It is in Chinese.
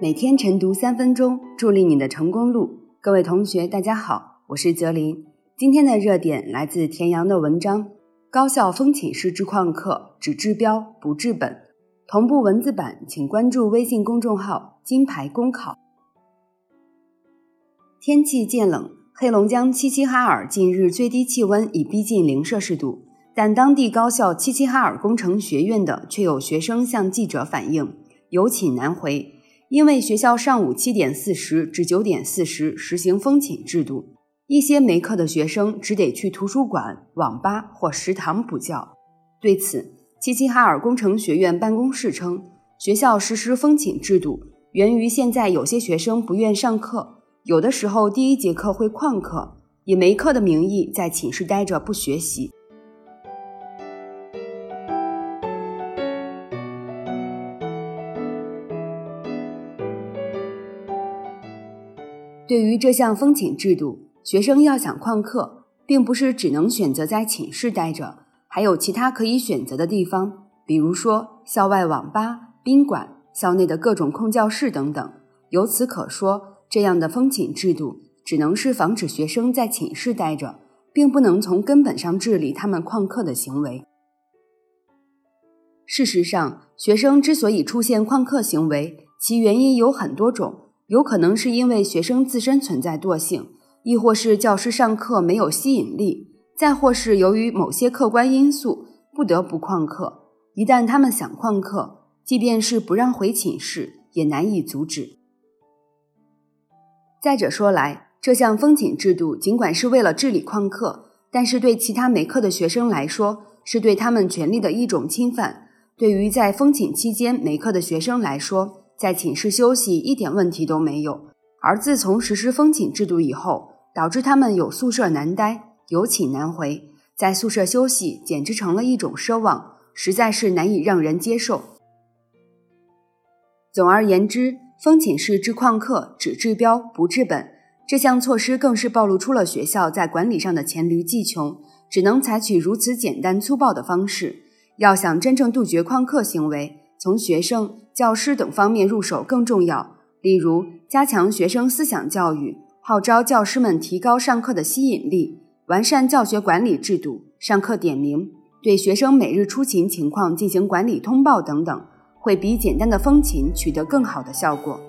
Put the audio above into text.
每天晨读三分钟，助力你的成功路。各位同学，大家好，我是泽林。今天的热点来自田阳的文章《高校风寝室之旷课，只治标不治本》。同步文字版，请关注微信公众号“金牌公考”。天气渐冷，黑龙江齐齐哈尔近日最低气温已逼近零摄氏度，但当地高校齐齐哈尔工程学院的却有学生向记者反映，有寝难回。因为学校上午七点四十至九点四十实行封寝制度，一些没课的学生只得去图书馆、网吧或食堂补觉。对此，齐齐哈尔工程学院办公室称，学校实施封寝制度源于现在有些学生不愿上课，有的时候第一节课会旷课，以没课的名义在寝室待着不学习。对于这项封寝制度，学生要想旷课，并不是只能选择在寝室待着，还有其他可以选择的地方，比如说校外网吧、宾馆、校内的各种空教室等等。由此可说，这样的封寝制度只能是防止学生在寝室待着，并不能从根本上治理他们旷课的行为。事实上，学生之所以出现旷课行为，其原因有很多种。有可能是因为学生自身存在惰性，亦或是教师上课没有吸引力，再或是由于某些客观因素不得不旷课。一旦他们想旷课，即便是不让回寝室，也难以阻止。再者说来，这项封寝制度尽管是为了治理旷课，但是对其他没课的学生来说，是对他们权利的一种侵犯。对于在封寝期间没课的学生来说，在寝室休息一点问题都没有，而自从实施封寝制度以后，导致他们有宿舍难待，有寝难回，在宿舍休息简直成了一种奢望，实在是难以让人接受。总而言之，封寝室治旷课只治标不治本，这项措施更是暴露出了学校在管理上的黔驴技穷，只能采取如此简单粗暴的方式。要想真正杜绝旷课行为，从学生、教师等方面入手更重要，例如加强学生思想教育，号召教师们提高上课的吸引力，完善教学管理制度，上课点名，对学生每日出勤情况进行管理通报等等，会比简单的风琴取得更好的效果。